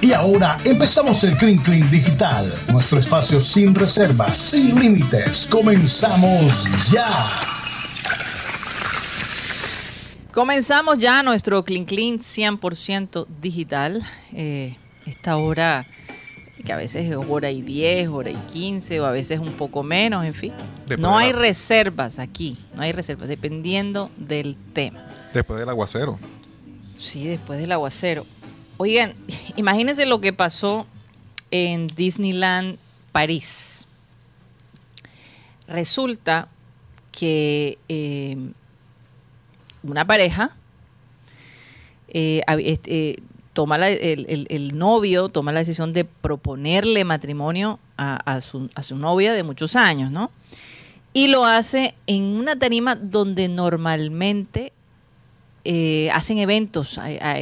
Y ahora empezamos el Clean Clean Digital, nuestro espacio sin reservas, sin límites. Comenzamos ya. Comenzamos ya nuestro Clean Clean 100% digital. Eh, esta hora que a veces es hora y 10, hora y 15 o a veces un poco menos, en fin. no hay reservas aquí, no hay reservas, dependiendo del tema. Después del aguacero. Sí, después del aguacero. Oigan, imagínense lo que pasó en Disneyland París. Resulta que eh, una pareja eh, eh, toma el, novio toma la decisión de proponerle matrimonio a, su, novia de muchos años, ¿no? Y lo hace en una tarima donde normalmente eh, hacen eventos,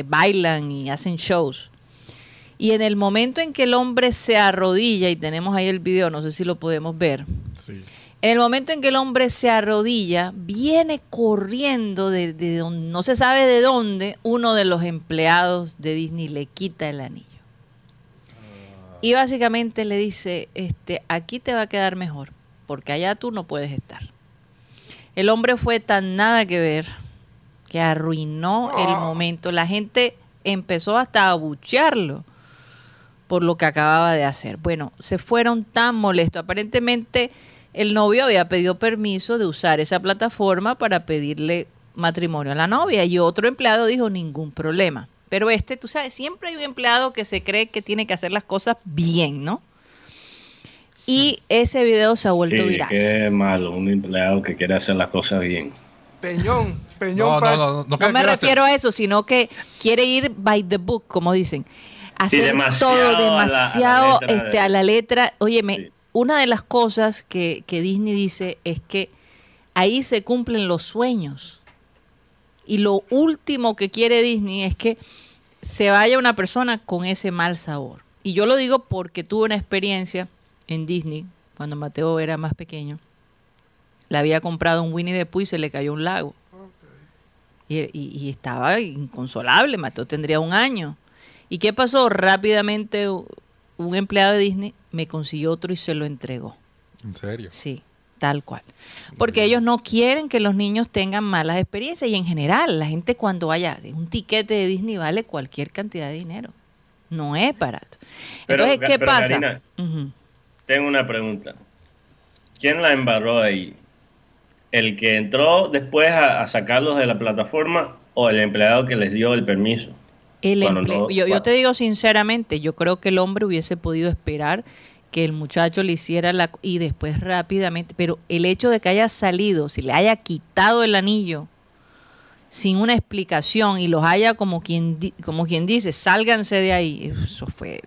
bailan y hacen shows. Y en el momento en que el hombre se arrodilla, y tenemos ahí el video, no sé si lo podemos ver. Sí. En el momento en que el hombre se arrodilla, viene corriendo de, donde, no se sabe de dónde, uno de los empleados de Disney le quita el anillo. Y básicamente le dice, este, aquí te va a quedar mejor, porque allá tú no puedes estar. El hombre fue tan nada que ver que arruinó el ah. momento. La gente empezó hasta a abuchearlo por lo que acababa de hacer. Bueno, se fueron tan molestos. Aparentemente el novio había pedido permiso de usar esa plataforma para pedirle matrimonio a la novia y otro empleado dijo ningún problema. Pero este, tú sabes, siempre hay un empleado que se cree que tiene que hacer las cosas bien, ¿no? Y ese video se ha vuelto sí, viral. Qué malo, un empleado que quiere hacer las cosas bien. Peñón, peñón. No, no, no, no, me refiero a eso, sino que quiere ir by the book, como dicen. Hacer todo demasiado a la, este, a la letra. Óyeme, una de las cosas que, Disney dice es que ahí se cumplen los sueños. Y lo último que quiere Disney es que se vaya una persona con ese mal sabor. Y yo lo digo porque tuve una experiencia en Disney cuando Mateo era más pequeño. Le había comprado un Winnie the Pooh y se le cayó un lago. Y, y, estaba inconsolable. Mateo tendría un año. ¿Y qué pasó? Rápidamente un empleado de Disney me consiguió otro y se lo entregó. ¿En serio? Sí, tal cual. Porque ellos no quieren que los niños tengan malas experiencias y en general la gente cuando vaya, un tiquete de Disney vale cualquier cantidad de dinero. No es barato. Entonces, ¿qué pasa? Tengo una pregunta. ¿Quién la embarró ahí? ¿El que entró después a sacarlos de la plataforma o el empleado que les dio el permiso? yo, te digo sinceramente, yo creo que el hombre hubiese podido esperar que el muchacho le hiciera la y después rápidamente, pero el hecho de que haya salido, si le haya quitado el anillo sin una explicación y los haya como quien como quien dice, sálganse de ahí, eso fue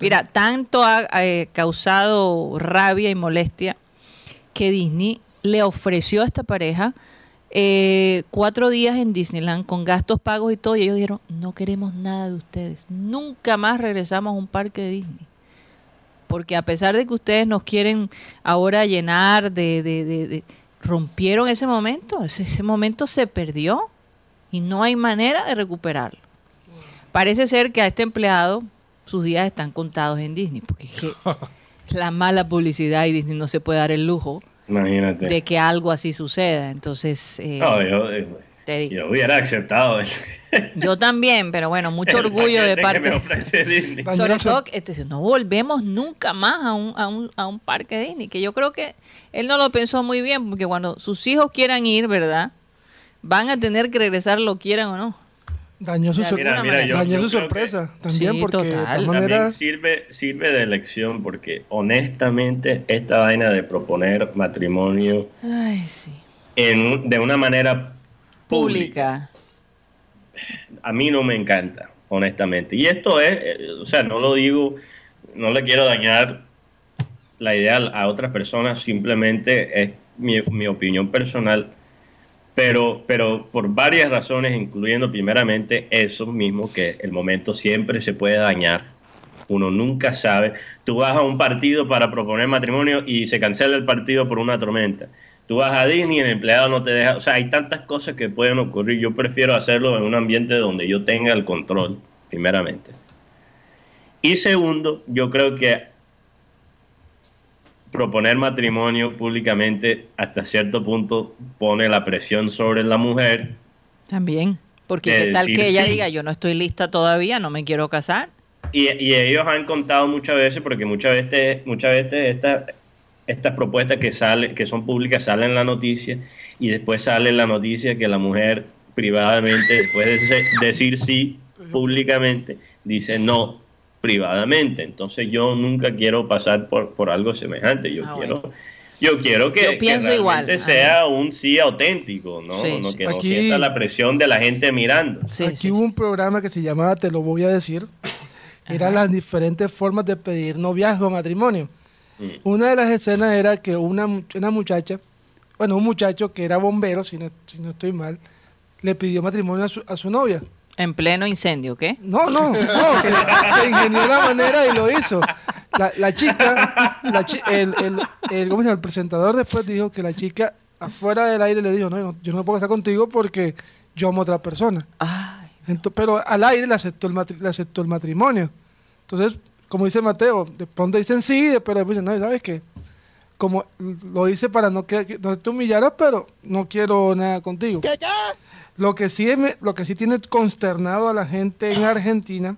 Mira, tanto ha eh, causado rabia y molestia que Disney le ofreció a esta pareja eh, cuatro días en Disneyland con gastos pagos y todo, y ellos dijeron, no queremos nada de ustedes, nunca más regresamos a un parque de Disney. Porque a pesar de que ustedes nos quieren ahora llenar de... de, rompieron ese momento, ese, momento se perdió y no hay manera de recuperarlo. Parece ser que a este empleado sus días están contados en Disney, porque es que la mala publicidad y Disney no se puede dar el lujo Imagínate. de que algo así suceda. Entonces, eh, no, yo, eh, yo, hubiera aceptado. Yo también, pero bueno, mucho orgullo de parte. Sobre todo, este, no volvemos nunca más a un, a, un, a un parque Disney, que yo creo que él no lo pensó muy bien, porque cuando sus hijos quieran ir, ¿verdad? Van a tener que regresar, lo quieran o no. Dañó su, sorpresa también porque de tal manera... sirve, sirve de lección porque honestamente esta vaina de proponer matrimonio en, de una manera pública. a mí no me encanta, honestamente. Y esto es, eh, o sea, no lo digo, no le quiero dañar la idea a otras personas, simplemente es mi, mi opinión personal pero, pero por varias razones, incluyendo primeramente eso mismo, que el momento siempre se puede dañar. Uno nunca sabe. Tú vas a un partido para proponer matrimonio y se cancela el partido por una tormenta. Tú vas a Disney y el empleado no te deja. O sea, hay tantas cosas que pueden ocurrir. Yo prefiero hacerlo en un ambiente donde yo tenga el control, primeramente. Y segundo, yo creo que proponer matrimonio públicamente hasta cierto punto pone la presión sobre la mujer. También, porque qué tal que ella diga, yo no estoy lista todavía, no me quiero casar. Y, ellos han contado muchas veces, porque muchas veces, muchas veces estas estas propuestas que salen, que son públicas, salen en la noticia y después sale en la noticia que la mujer privadamente, después de decir sí públicamente, dice no privadamente. Entonces yo nunca quiero pasar por, por algo semejante. Yo ah, quiero... Yo quiero que, realmente sea un sí auténtico, ¿no? no que no sienta la presión de la gente mirando. Aquí hubo un programa que se llamaba Te lo voy a decir. Eran las diferentes formas de pedir noviazgo o matrimonio. Mm. Una de las escenas era que una, una muchacha, bueno, un muchacho que era bombero, si no, si no estoy mal, le pidió matrimonio a su, a su novia. En pleno incendio, ¿qué? No, no, no, se, ingenió la manera y lo hizo. La, chica, el, el, el, ¿cómo se llama? el presentador después dijo que la chica afuera del aire le dijo, no, yo no puedo estar contigo porque yo amo a otra persona. pero al aire le aceptó, el le aceptó el matrimonio. Entonces, como dice Mateo, de pronto dicen sí, pero después dicen, no, ¿sabes qué? Como lo hice para no que no te humillaras, pero no quiero nada contigo. ¿Qué, qué? Lo que sí, lo que sí tiene consternado a la gente en Argentina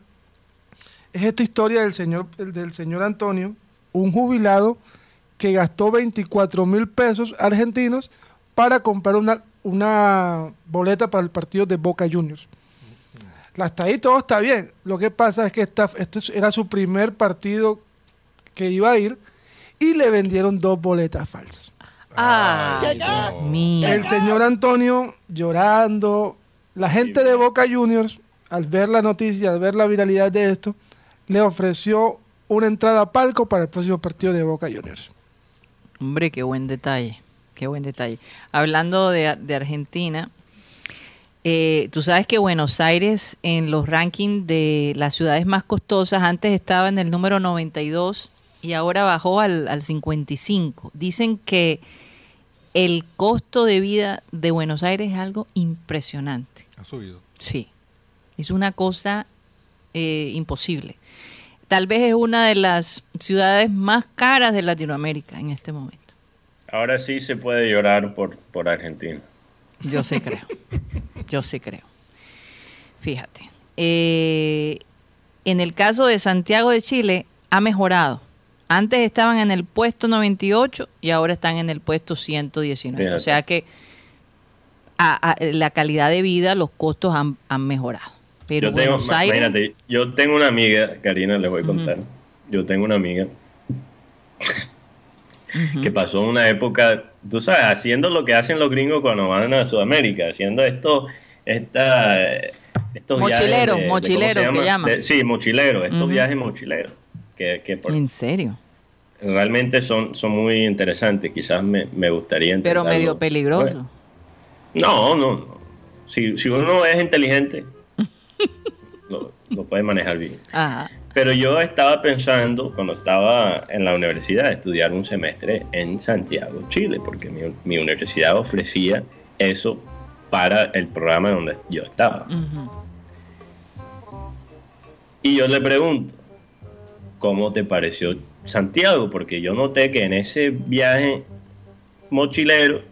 es esta historia del señor, del señor Antonio, un jubilado que gastó 24 mil pesos argentinos para comprar una, una boleta para el partido de Boca Juniors. Hasta ahí todo está bien. Lo que pasa es que esta, este era su primer partido que iba a ir y le vendieron dos boletas falsas. El señor Antonio llorando. La gente de Boca Juniors, al ver la noticia, al ver la viralidad de esto, le ofreció una entrada a palco para el próximo partido de Boca Juniors. Hombre, qué buen detalle. Qué buen detalle. Hablando de, Argentina, eh, tú sabes que Buenos Aires en los rankings de las ciudades más costosas antes estaba en el número 92 y ahora bajó al, al 55. Dicen que el costo de vida de Buenos Aires es algo impresionante. Ha subido. Sí, es una cosa eh, imposible. Tal vez es una de las ciudades más caras de Latinoamérica en este momento. Ahora sí se puede llorar por, por Argentina. Yo sí creo. Yo sí creo. Fíjate. Eh, en el caso de Santiago de Chile, ha mejorado antes estaban en el puesto 98 y ahora están en el puesto 119. O sea que la calidad de vida, los costos han, mejorado. Pero yo tengo, Imagínate, yo tengo una amiga, Karina, les voy a contar. Yo tengo una amiga que pasó una época, tú sabes, haciendo lo que hacen los gringos cuando van a Sudamérica, haciendo esto, esta, estos mochileros, mochileros que llaman. sí, mochileros, estos viajes mochileros. ¿En serio? Realmente son, son muy interesantes, quizás me, gustaría Pero medio peligroso. no, no, Si, uno es inteligente, lo, puede manejar bien. Pero yo estaba pensando, cuando estaba en la universidad, estudiar un semestre en Santiago, Chile, porque mi, universidad ofrecía eso para el programa donde yo estaba. Y yo le pregunto, ¿cómo te pareció Santiago? Porque yo noté que en ese viaje mochilero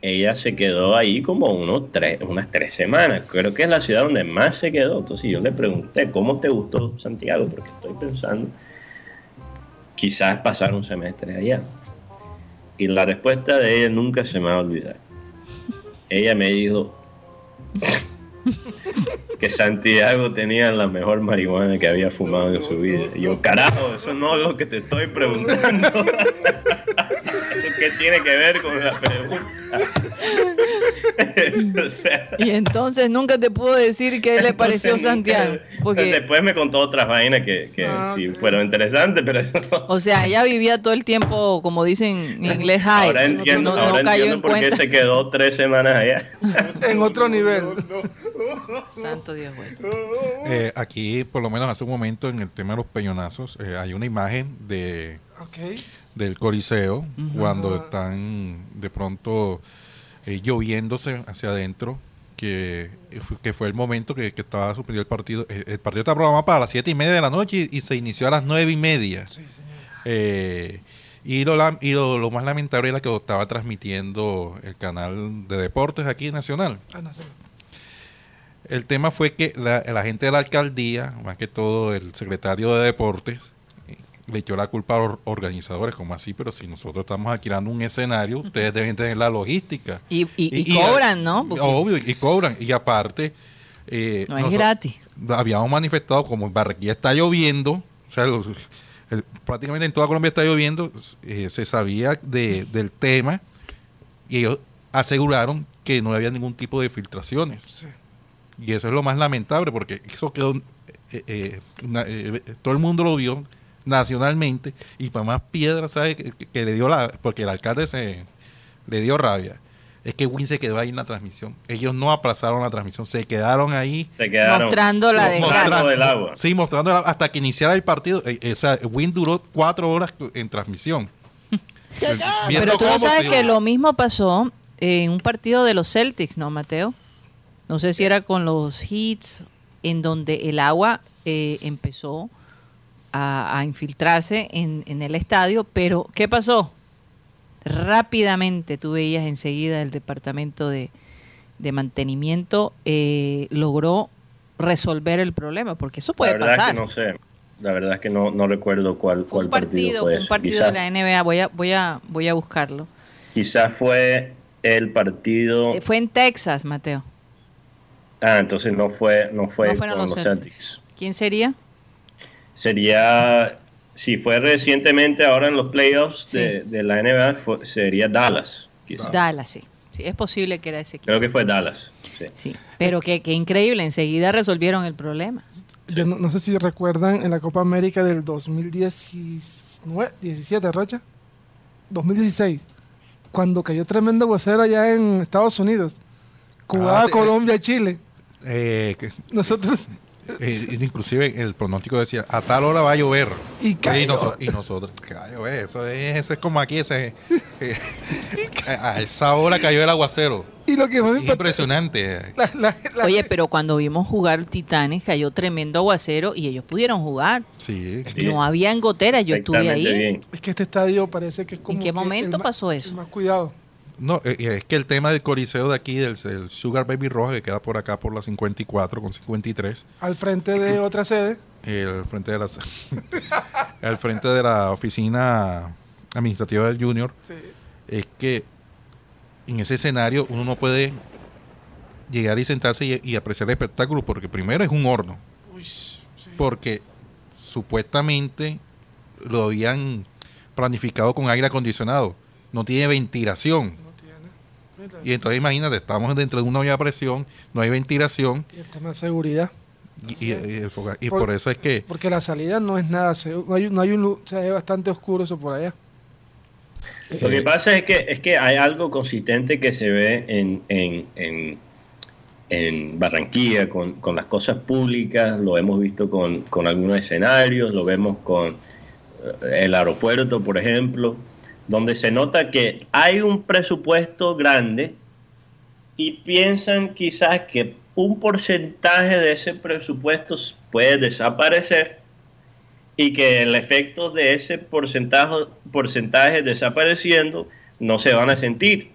ella se quedó ahí como unos tres, unas tres semanas. Creo que es la ciudad donde más se quedó. Entonces yo le pregunté, ¿cómo te gustó Santiago? Porque estoy pensando quizás pasar un semestre allá. Y la respuesta de ella nunca se me va a olvidar. Ella me dijo, que Santiago tenía la mejor marihuana que había fumado en su vida. Y yo, carajo, eso no es lo que te estoy preguntando. ¿Eso qué tiene que ver con la pregunta? y entonces nunca te pudo decir qué le pareció Santiago. Porque... Después me contó otras vainas que, que ah, sí fueron interesantes, pero eso no. O sea, ella vivía todo el tiempo, como dicen en inglés, high. Ahora entiendo, no, cayó por qué se quedó tres semanas allá. en otro nivel. Santo Dios, eh, aquí, por lo menos hace un momento, en el tema de los peñonazos, eh, hay una imagen de del Coliseo cuando están de pronto eh, lloviéndose hacia adentro que, que fue el momento que, estaba suspendido el partido. Eh, el, partido estaba programado para las siete y media de la noche y, se inició a las nueve y media. Eh, y lo, y lo, más lamentable era que estaba transmitiendo el canal de deportes aquí nacional. Ah, el tema fue que la, la gente de la alcaldía, más que todo el secretario de deportes, le echó la culpa a los organizadores, como así, pero si nosotros estamos alquilando un escenario, ustedes deben tener la logística. Y, y, cobran, ¿no? Obvio, y cobran. Y aparte... Eh, no es gratis. Habíamos manifestado, como en Barranquilla está lloviendo, o sea, prácticamente en toda Colombia está lloviendo, eh, se sabía de, del tema y ellos aseguraron que no había ningún tipo de filtraciones. Y eso es lo más lamentable porque eso quedó, eh, todo el mundo lo vio, nacionalmente y para más piedra, ¿sabe? Que, le dio la. Porque el alcalde se le dio rabia. Es que Win se quedó ahí en la transmisión. Ellos no aplazaron la transmisión, se quedaron ahí. mostrando la del agua. Sí, mostrando hasta que iniciara el partido. Eh, eh, o sea, Win duró cuatro horas en transmisión. Pero tú sabes que lo mismo pasó en un partido de los Celtics, ¿no, Mateo? No sé si era con los Heats, en donde el agua eh, empezó a, infiltrarse en, el estadio, pero ¿qué pasó? Rápidamente tú veías enseguida el departamento de, mantenimiento eh, logró resolver el problema, porque eso puede la verdad pasar. que no sé, la verdad es que no, no recuerdo cuál, fue un partido, fue un partido de la NBA, voy a, voy a, voy a buscarlo. Quizás fue el partido. Eh, fue en Texas, Mateo. Ah, entonces no fue, no fue con los Celtics. ¿Quién sería? Sería, si fue recientemente ahora en los playoffs de, la NBA, sería Dallas. Dallas, sí. Sí, es posible que era ese equipo. Creo que fue Dallas. Sí. Pero qué, increíble, enseguida resolvieron el problema. Yo no, sé si recuerdan en la Copa América del 2019, 17, Rocha, 2016, cuando cayó tremendo vocero allá en Estados Unidos, Cuba, ah, Colombia, Chile. Eh, Nosotros eh, inclusive el pronóstico decía, a tal hora va a llover. Y, nosotros, eso es, eso es como aquí, ese, eh, a esa hora cayó el aguacero. Y lo que Impresionante. Oye, pero cuando vimos jugar Titanes, cayó tremendo aguacero y ellos pudieron jugar. Sí. No había goteras, yo estuve ahí. Es que este estadio parece que es como. ¿En qué momento pasó eso? Más cuidado. No, eh, es que el tema del coliseo de aquí, del, Sugar Baby Roja, que queda por acá por la 54 con 53. Al frente de otra sede. al frente de la al frente de la oficina administrativa del Junior. Es que en ese escenario uno no puede llegar y sentarse y, apreciar el espectáculo porque primero es un horno. Porque supuestamente lo habían planificado con aire acondicionado. No tiene ventilación y entonces imagínate, estamos dentro de una olla de presión, no hay ventilación. Y el tema de seguridad. Y, por, eso es que... Porque la salida no es nada, no hay, no hay un, o sea, es bastante oscuro eso por allá. Lo que pasa es que, es que hay algo consistente que se ve en, en, en, en Barranquilla con, con, las cosas públicas, lo hemos visto con, con algunos escenarios, lo vemos con eh, el aeropuerto, por ejemplo donde se nota que hay un presupuesto grande y piensan quizás que un porcentaje de ese presupuesto puede desaparecer y que el efecto de ese porcentaje, porcentaje desapareciendo no se van a sentir.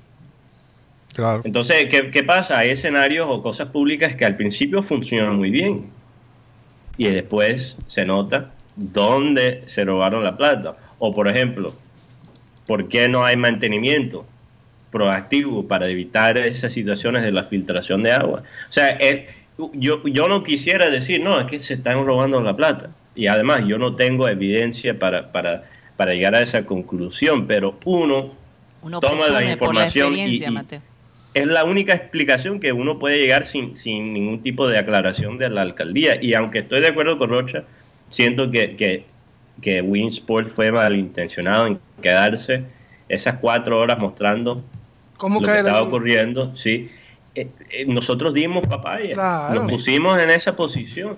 Claro. Entonces, ¿qué, ¿qué, pasa? Hay escenarios o cosas públicas que al principio funcionan muy bien y después se nota dónde se robaron la plata. O por ejemplo, ¿Por qué no hay mantenimiento proactivo para evitar esas situaciones de la filtración de agua? O sea, yo, yo no quisiera decir, no, es que se están robando la plata. Y además yo no tengo evidencia para, para, para llegar a esa conclusión, pero uno, toma la información y, es la única explicación que uno puede llegar sin, sin ningún tipo de aclaración de la alcaldía. Y aunque estoy de acuerdo con Rocha, siento que, que que Winsport fue malintencionado en quedarse esas cuatro horas mostrando ¿Cómo lo que estaba ocurriendo. Sí, eh, eh, nosotros dimos papaya, nos pusimos en esa posición,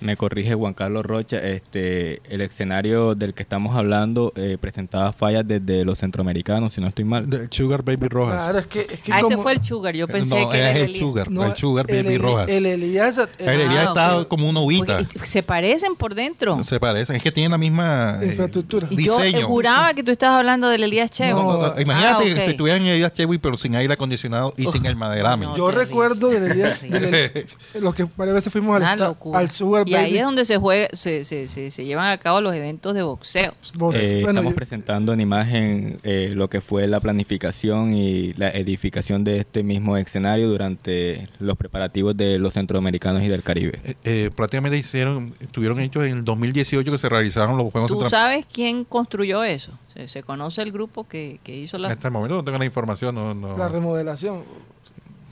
Me corrige Juan Carlos Rocha, este, el escenario del que estamos hablando eh, presentaba fallas desde los centroamericanos, si no estoy mal. El Sugar Baby Rojas. Claro, es que, es que Ah, ese fue el Sugar. Yo pensé no, que es era el. Sugar, no, el Sugar el Baby Rojas. El Elías, El Elías Ah, está como una uvita. Porque Se parecen por dentro. Se parecen, es que tienen la misma eh, Infraestructura. Yo eh, diseño. juraba que tú estabas hablando del Elías Chevo. No, no, no, Imagínate Ah, ok. que estuvieran en Elías Chewy, pero sin aire acondicionado y sin el maderame. no. yo terrible, recuerdo del Elías, del los que varias veces fuimos al, al Sugar y ahí es donde se juega, se, se, se, se llevan a cabo los eventos de boxeo. Eh, bueno, estamos yo- presentando en imagen eh, lo que fue la planificación y la edificación de este mismo escenario durante los preparativos de los centroamericanos y del Caribe. Eh, eh, prácticamente hicieron, estuvieron hechos en el 2018 que se realizaron los Juegos ¿Tú sabes quién construyó eso? ¿Se, se conoce el grupo que, que hizo la... Hasta el momento no tengo la información, no, no. la remodelación.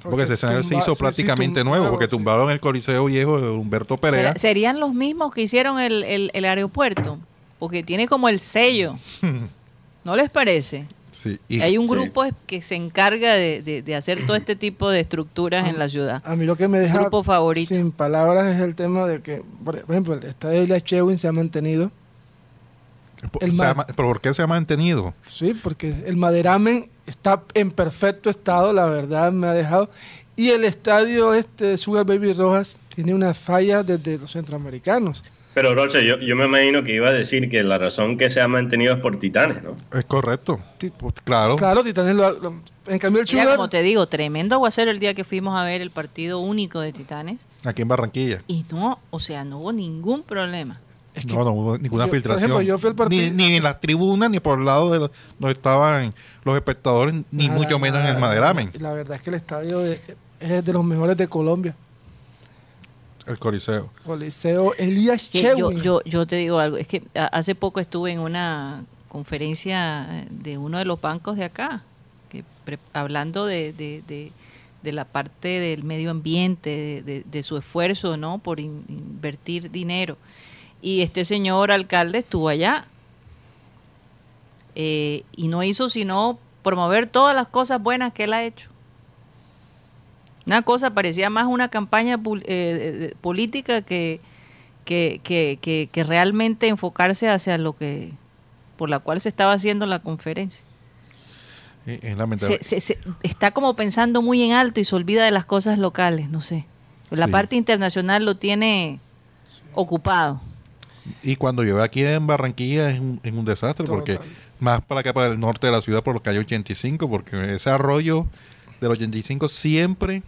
Porque ese escenario se hizo sí, prácticamente nuevo, nuevo, porque sí. tumbaron el Coliseo Viejo de Humberto Perea. ¿Será- ¿Serían los mismos que hicieron el, el, el aeropuerto? Porque tiene como el sello. ¿No les parece? Sí, y- Hay un Sí. grupo que se encarga de, de- de hacer todo este tipo de estructuras en la ciudad. A mí lo que me deja Grupo favorito. sin palabras es el tema de que, por ejemplo, el estadio de Elias Chewin se ha mantenido. el se ma- ha- ¿Pero por qué se ha mantenido? Sí, porque el maderamen está en perfecto estado, la verdad me ha dejado. Y el estadio este Sugar Baby Rojas tiene una falla desde los centroamericanos. Pero Rocha, yo, yo me imagino que iba a decir que la razón que se ha mantenido es por Titanes, ¿no? Es correcto. Pues, claro. Claro, Titanes lo, lo- en cambio el Mira, Sugar como te digo, tremendo aguacero el día que fuimos a ver el partido único de Titanes. Aquí en Barranquilla. Y no, o sea, no hubo ningún problema. Es que- no, no hubo ninguna yo, por filtración. ejemplo, yo fui al partido- ni, ni en las tribunas, ni por el lado de los- donde estaban los espectadores, ni nada, mucho menos en el nada, maderamen, La verdad es que el estadio de- es de los mejores de Colombia. el Coliseo. Coliseo Elías Que yo, Chewin. yo, yo te digo algo, es que a- hace poco estuve en una conferencia de uno de los bancos de acá, que pre- hablando de, de, de- de la parte del medio ambiente, de, de- de su esfuerzo ¿no? por in- invertir dinero. Y este señor alcalde estuvo allá eh, y no hizo sino promover todas las cosas buenas que él ha hecho. Una cosa parecía más una campaña eh, de- política que, que, que, que- que realmente enfocarse hacia lo que por la cual se estaba haciendo la conferencia. Eh, Es lamentable. Se, se- se- está como pensando muy en alto y se olvida de las cosas locales, no sé. La Sí. parte internacional lo tiene ocupado. Y cuando llueve aquí en Barranquilla es un, es un desastre, porque más para acá, para el norte de la ciudad, por lo que hay 85, porque ese arroyo del 85 siempre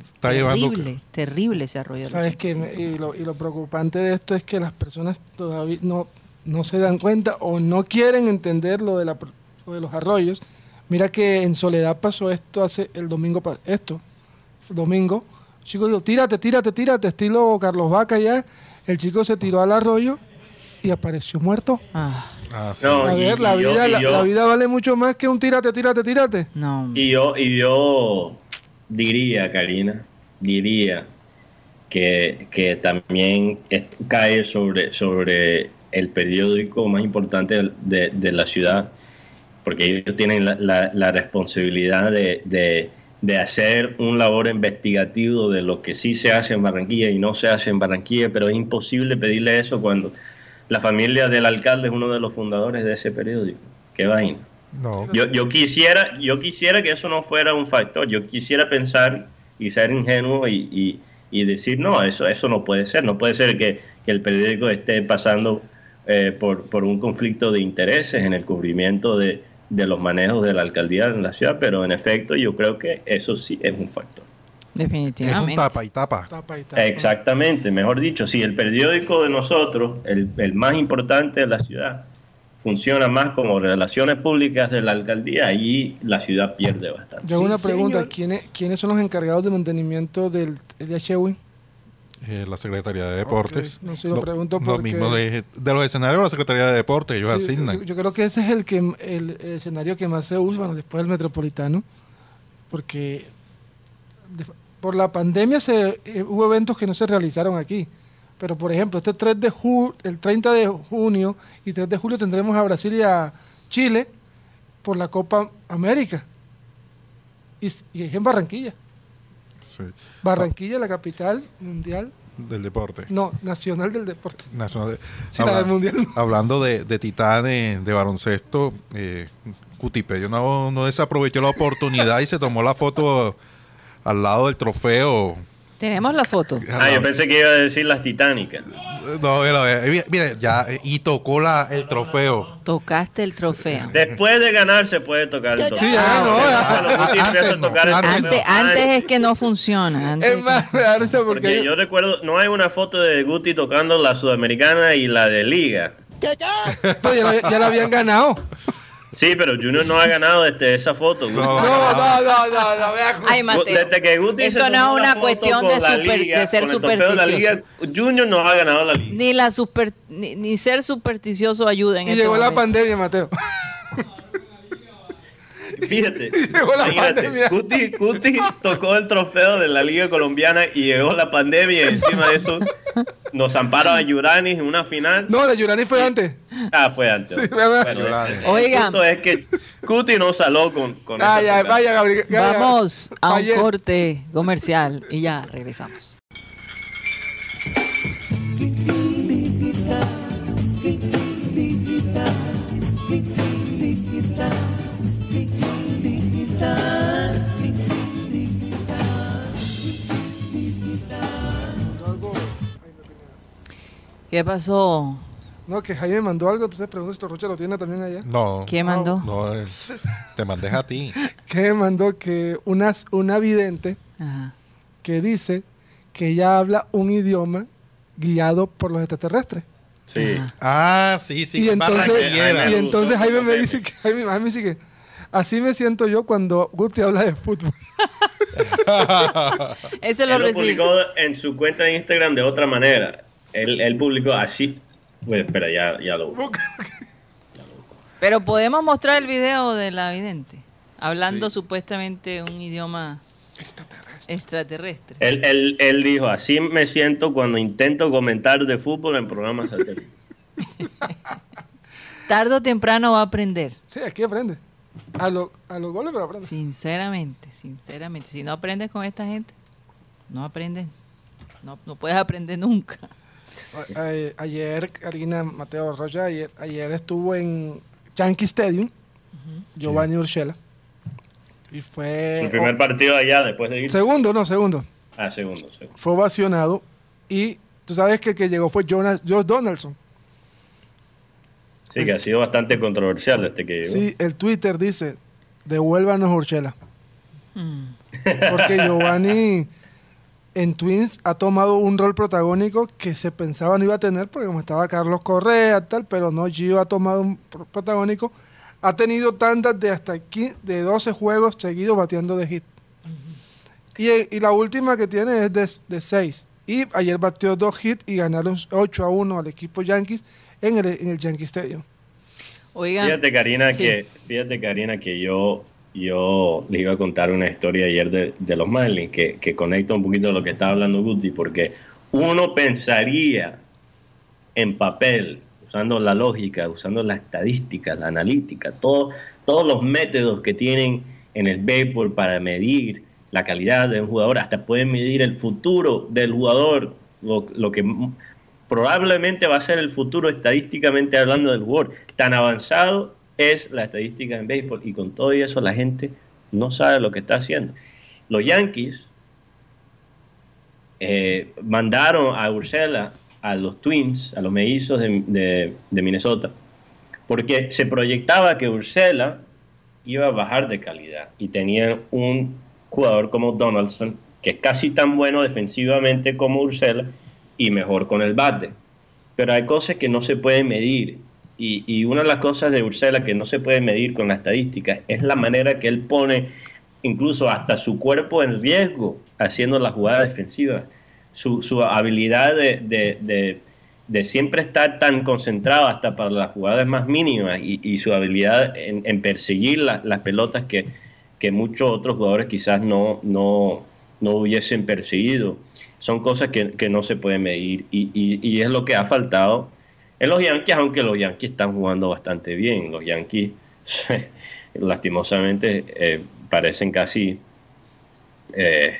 está llevando... terrible, terrible ese arroyo. Sabes que 85. y lo, y lo preocupante de esto es que las personas todavía no, no se dan cuenta o no quieren entender lo de, la, lo de los arroyos. Mira que en Soledad pasó esto hace el domingo, esto, domingo. El chico dijo, tírate, tírate, tírate, estilo Carlos Vaca ya. El chico se tiró al arroyo y apareció muerto. Ah, Ah, sí. No, A y- ver, la y vida, la, yo- la vida vale mucho más que un tírate, tírate, tírate. no. Y yo, y yo diría, Karina, diría que, que también cae sobre, sobre el periódico más importante de, de la ciudad, porque ellos tienen la, la- la responsabilidad de, de- de hacer un labor investigativo de lo que sí se hace en Barranquilla y no se hace en Barranquilla, pero es imposible pedirle eso cuando la familia del alcalde es uno de los fundadores de ese periódico. Qué vaina. No. Yo, yo quisiera, yo quisiera que eso no fuera un factor. Yo quisiera pensar y ser ingenuo y, y- y decir no, eso, eso no puede ser. No puede ser que, que el periódico esté pasando eh, por, por un conflicto de intereses en el cubrimiento de, de los manejos de la alcaldía en la ciudad, pero en efecto yo creo que eso sí es un factor. Es un Definitivamente. tapa y tapa. Tapa y tapa. Exactamente, mejor dicho, si el periódico de nosotros, el, el más importante de la ciudad, funciona más como relaciones públicas de la alcaldía, ahí la ciudad pierde bastante. Yo hago una pregunta. ¿quiénes, ¿quiénes son los encargados de mantenimiento del Chewin? Eh, la Secretaría de Deportes. Ok, no, sí lo pregunto lo porque- mismo de, de los escenarios, la Secretaría de Deportes, ellos Sí, asignan. yo, yo creo que ese es el que el, escenario que más se usa, bueno, después del metropolitano, porque de- por la pandemia se, eh, hubo eventos que no se realizaron aquí. Pero por ejemplo, este 3 de ju- el 30 de junio y 3 de julio tendremos a Brasil y a Chile por la Copa América. Y, y es en Barranquilla. Sí. Barranquilla, la capital mundial del deporte. No, nacional del deporte. Nacional de- Sí, la del mundial. Hablando de, de titanes de baloncesto, eh, Cutipedio no, no desaprovechó la oportunidad y se tomó la foto al lado del trofeo. Tenemos la foto. Ah, yo pensé que iba a decir las titánicas. No, mira, eh, mira, ya, eh, y tocó la, el trofeo. Tocaste el trofeo. Después de ganar se puede tocar el Sí, ya, no, ya. Cuando Guti empieza a tocar el Antes trofeo. Antes, antes es que no funciona. Antes Es más, porque, Porque yo recuerdo, no hay una foto de Guti tocando la sudamericana y la de liga. Ya, la- ya la habían ganado. Sí, pero Junior no ha ganado desde esa foto. Guti. No, No, no, no, no, no, Ay, Mateo. Desde que Guti Esto se no es la una cuestión de la super- liga, de ser de supersticioso. liga, Junior no ha ganado la liga. ni la super ni, ni ser supersticioso ayuda en Y este llegó la pandemia, Mateo. Fíjate, llegó la imagínate, pandemia. Guti, Guti tocó el trofeo de la liga colombiana y llegó la pandemia y encima de eso nos ampararon a Yuranis en una final. No, la Yurani fue antes. Ah, fue antes. Sí, Bueno, Yurani. el Oigan. es que Guti no saló con, con Ah, ya, vaya, Gabriel. Vamos a un corte comercial y ya regresamos. ¿Qué pasó? No, que Jaime mandó algo, entonces pregunto si Rocha lo tiene también allá. No, ¿Qué mandó? no, eh, te mandé a ti. Que mandó que una, una vidente Ajá. que dice que ella habla un idioma guiado por los extraterrestres. Sí. Ah, sí, sí. y, entonces, barranquillera. y entonces Jaime me dice que Jaime, Jaime dice que así me siento yo cuando Guti habla de fútbol. Ese lo Él lo publicó en su cuenta de Instagram de otra manera. Él, él publicó así. Bueno, espera, ya, ya lo busco. Pero podemos mostrar el video de la vidente hablando supuestamente un idioma extraterrestre. Él, él, él dijo, así me siento cuando intento comentar de fútbol en programas satélites. Tarde o temprano va a aprender. Sí, aquí aprende. A, lo- a los goles, pero aprende. Sinceramente, sinceramente. Si no aprendes con esta gente, no aprendes. No, no puedes aprender nunca. A- a- ayer, Karina Mateo Rocha, ayer, ayer estuvo en Yankee Stadium, Giovanni Urshela. Y fue. El primer partido allá después de ir. Segundo, no, segundo. Ah, segundo, segundo. Fue ovacionado. Y tú sabes que el que llegó fue Jonas, Josh Donaldson. Sí, que ha sido bastante controversial este que llegó. Sí, el Twitter dice: devuélvanos Urshela. Mm. Porque Giovanni en Twins ha tomado un rol protagónico que se pensaba no iba a tener, porque como estaba Carlos Correa, tal, pero no, Gio ha tomado un pro- protagónico. Ha tenido tandas de hasta 15 de 12 juegos seguidos bateando de hit. Y, y la última que tiene es de, de 6. Y ayer batió dos hits y ganaron 8 a 1 al equipo Yankees en el, en el Yankee Stadium. Oigan, Fíjate, Karina, Sí. que, fíjate, Karina, que yo, yo les iba a contar una historia ayer de, los Marlins que, conecta un poquito lo que estaba hablando Guti, porque uno pensaría en papel, usando la lógica, usando la estadística, la analítica, todo, todos los métodos que tienen en el béisbol para medir la calidad de un jugador, hasta pueden medir el futuro del jugador, lo, que probablemente va a ser el futuro estadísticamente hablando del jugador. Tan avanzado es la estadística en béisbol y con todo eso la gente no sabe lo que está haciendo. Los Yankees eh, mandaron a Ursela, a los Twins, a los mellizos de, de- de Minnesota, porque se proyectaba que Ursela iba a bajar de calidad y tenían un jugador como Donaldson, que es casi tan bueno defensivamente como Ursela y mejor con el bate. Pero hay cosas que no se pueden medir. Y, una de las cosas de Ursela que no se puede medir con la estadística es la manera que él pone incluso hasta su cuerpo en riesgo haciendo la jugada defensiva. Su, su habilidad de, de- de- siempre estar tan concentrado hasta para las jugadas más mínimas y, su habilidad en, perseguir la- las pelotas que, que muchos otros jugadores quizás no, no, no hubiesen perseguido. Son cosas que, que no se pueden medir y- y es lo que ha faltado en los Yankees, aunque los Yankees están jugando bastante bien. Los Yankees, lastimosamente, eh, parecen casi, eh,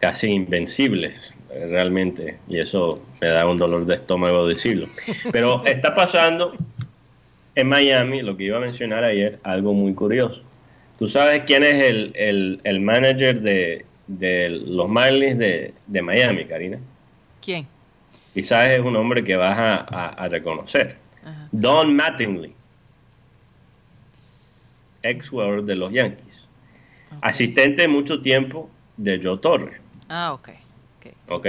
casi invencibles. eh, realmente, y eso me da un dolor de estómago decirlo. Pero está pasando en Miami, lo que iba a mencionar ayer, algo muy curioso. ¿Tú sabes quién es el, el, manager de, los Marlins de, Miami, Karina? ¿Quién? Quizás es un hombre que vas a, reconocer. Don Mattingly, ex jugador de los Yankees. Asistente mucho tiempo de Joe Torre. Ah, ok. Ok.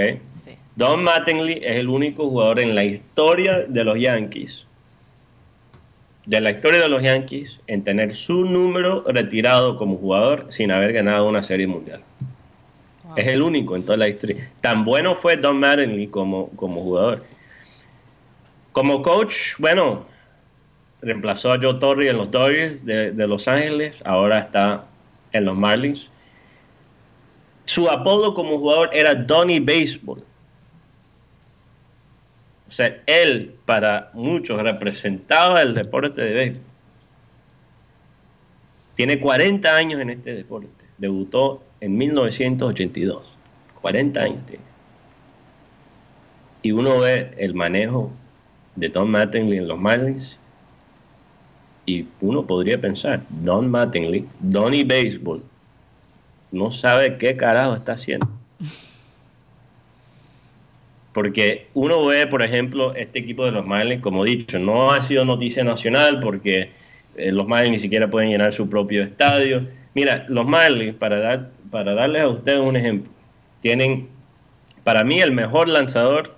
Don Mattingly es el único jugador en la historia de los Yankees de la historia de los Yankees en tener su número retirado como jugador sin haber ganado una serie mundial. Es el único en toda la historia. Tan bueno fue Don Mattingly como, como jugador. Como coach, bueno, reemplazó a Joe Torre en los Dodgers de, de Los Ángeles, ahora está en los Marlins. Su apodo como jugador era Donny Baseball o sea, él para muchos representaba el deporte de béisbol. Tiene 40 años en este deporte. Debutó en 1982. 40 años tiene. Y uno ve el manejo de Don Mattingly en los Marlins y uno podría pensar, Don Mattingly, Donny Baseball, no sabe qué carajo está haciendo. porque uno ve, por ejemplo, este equipo de los Marlins, como dicho, no ha sido noticia nacional porque eh, los Marlins ni siquiera pueden llenar su propio estadio. Mira, los Marlins, para, para darles a ustedes un ejemplo, tienen para mí el mejor lanzador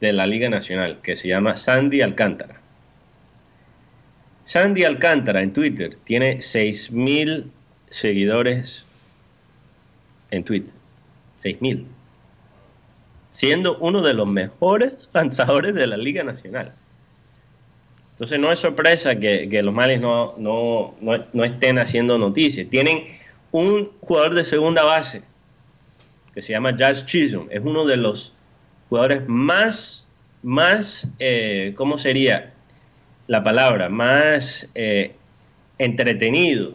de la Liga Nacional, que se llama Sandy Alcántara. Sandy Alcántara en Twitter tiene 6.000 seguidores en Twitter. 6.000 siendo uno de los mejores lanzadores de la Liga Nacional. Entonces no es sorpresa que, los males no, no, estén haciendo noticias. Tienen un jugador de segunda base que se llama Jazz Chisholm. Es uno de los jugadores más, más eh, ¿cómo sería la palabra? Más eh, entretenidos.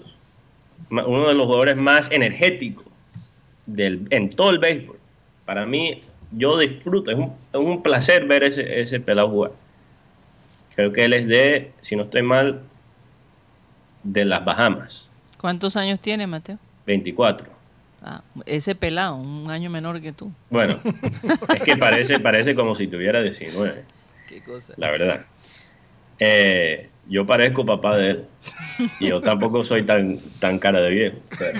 Uno de los jugadores más energéticos del, en todo el béisbol. Para mí yo disfruto, es un, placer ver ese, ese pelado jugar. Creo que él es de, si no estoy mal, de las Bahamas. ¿Cuántos años tiene, Mateo? 24. Ah, ese pelado, un año menor que tú. Bueno, es que parece, parece como si tuviera 19. Qué cosa. La verdad. Eh, yo parezco papá de él. Y yo tampoco soy tan, tan cara de viejo. Pero,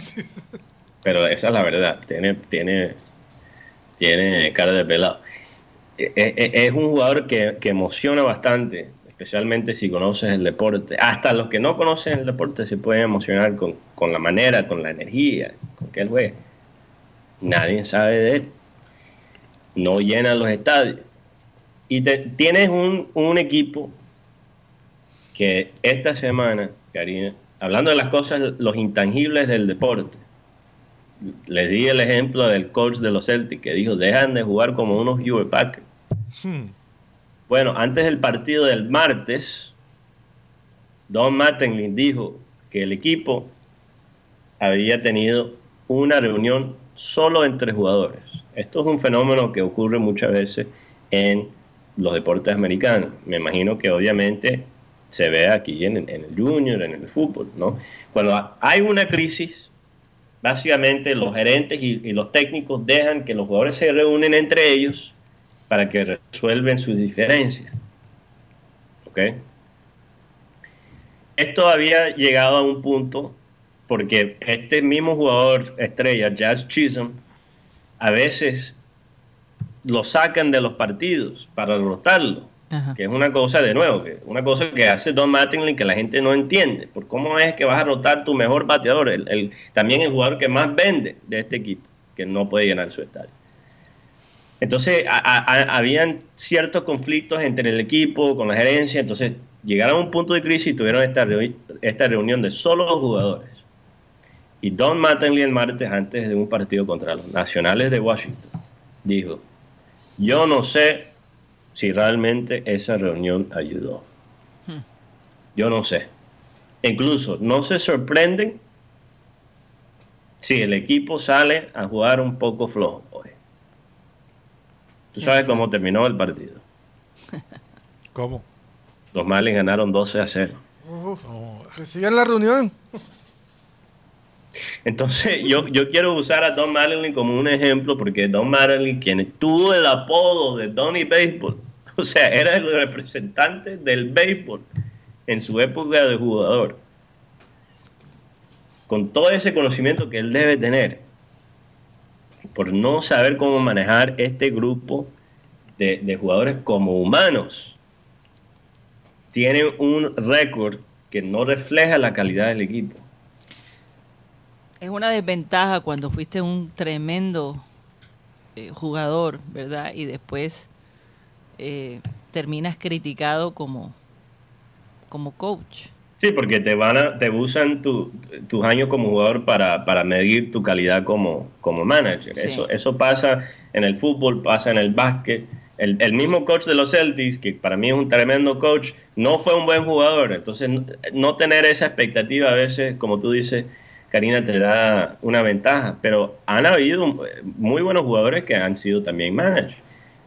pero esa es la verdad. Tiene, tiene tiene cara de pelado. E, e, e, es un jugador que, emociona bastante, especialmente si conoces el deporte. Hasta los que no conocen el deporte se pueden emocionar con, la manera, con la energía, con que él juega. Nadie sabe de él. No llenan los estadios. Y tienes un, un equipo que esta semana, Karina, hablando de las cosas, los intangibles del deporte, les di el ejemplo del coach de los Celtics que dijo, dejan de jugar como unos Hewlett Packers. Hmm. Bueno, antes del partido del martes, Don Mattingly dijo que el equipo había tenido una reunión solo entre jugadores. Esto es un fenómeno que ocurre muchas veces en los deportes americanos. Me imagino que obviamente se ve aquí en, en el junior, en el fútbol, ¿no? Cuando hay una crisis, básicamente los gerentes y, los técnicos dejan que los jugadores se reúnen entre ellos para que resuelven sus diferencias. ¿Ok? Esto había llegado a un punto porque este mismo jugador estrella, Jazz Chisholm, a veces lo sacan de los partidos para rotarlo que es una cosa de nuevo, que una cosa que hace Don Mattingly que la gente no entiende, por cómo es que vas a rotar tu mejor bateador, el, también el jugador que más vende de este equipo, que no puede llenar su estadio. Entonces, habían ciertos conflictos entre el equipo, con la gerencia, entonces llegaron a un punto de crisis y tuvieron esta, esta reunión de solo los jugadores. Y Don Mattingly el martes, antes de un partido contra los Nacionales de Washington, dijo, yo no sé si realmente esa reunión ayudó. Hmm. Yo no sé. Incluso no se sorprenden si el equipo sale a jugar un poco flojo hoy. ¿Tú sabes cómo terminó el partido? ¿Cómo? Los Marlins ganaron 12 a 0. Uf, reciben la reunión. Entonces, yo, yo quiero usar a Don Marlin como un ejemplo porque Don Marlin, quien tuvo el apodo de Donny Baseball, o sea, era el representante del béisbol en su época de jugador, con todo ese conocimiento que él debe tener, por no saber cómo manejar este grupo de, jugadores como humanos, tiene un récord que no refleja la calidad del equipo. Es una desventaja cuando fuiste un tremendo eh, jugador, ¿verdad? Y después eh, terminas criticado como, como coach. Sí, porque te van a, te usan tu- tus años como jugador para, para medir tu calidad como, como manager. Sí. Eso, eso pasa en el fútbol, pasa en el básquet. El, el mismo coach de los Celtics, que para mí es un tremendo coach, no fue un buen jugador. Entonces, no, no tener esa expectativa a veces, como tú dices, Karina, te da una ventaja. Pero han habido muy buenos jugadores que han sido también managers.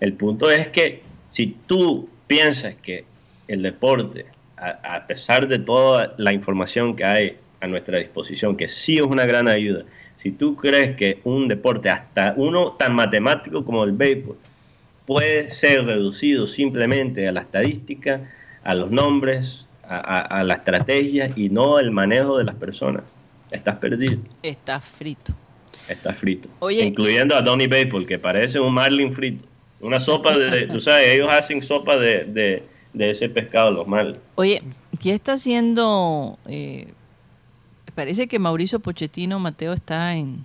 El punto es que si tú piensas que el deporte, a, a pesar de toda la información que hay a nuestra disposición, que sí es una gran ayuda, si tú crees que un deporte, hasta uno tan matemático como el béisbol, puede ser reducido simplemente a la estadística, a los nombres, a, a- a la estrategia y no el manejo de las personas, estás perdido, Está frito. estás frito. Oye, Incluyendo a Donny Baseball, que parece un marlin frito. Una sopa de, tú sabes, ellos hacen sopa de, de, de ese pescado, los marlins. Oye, ¿qué está haciendo? eh, parece que Mauricio Pochettino, Mateo, está en...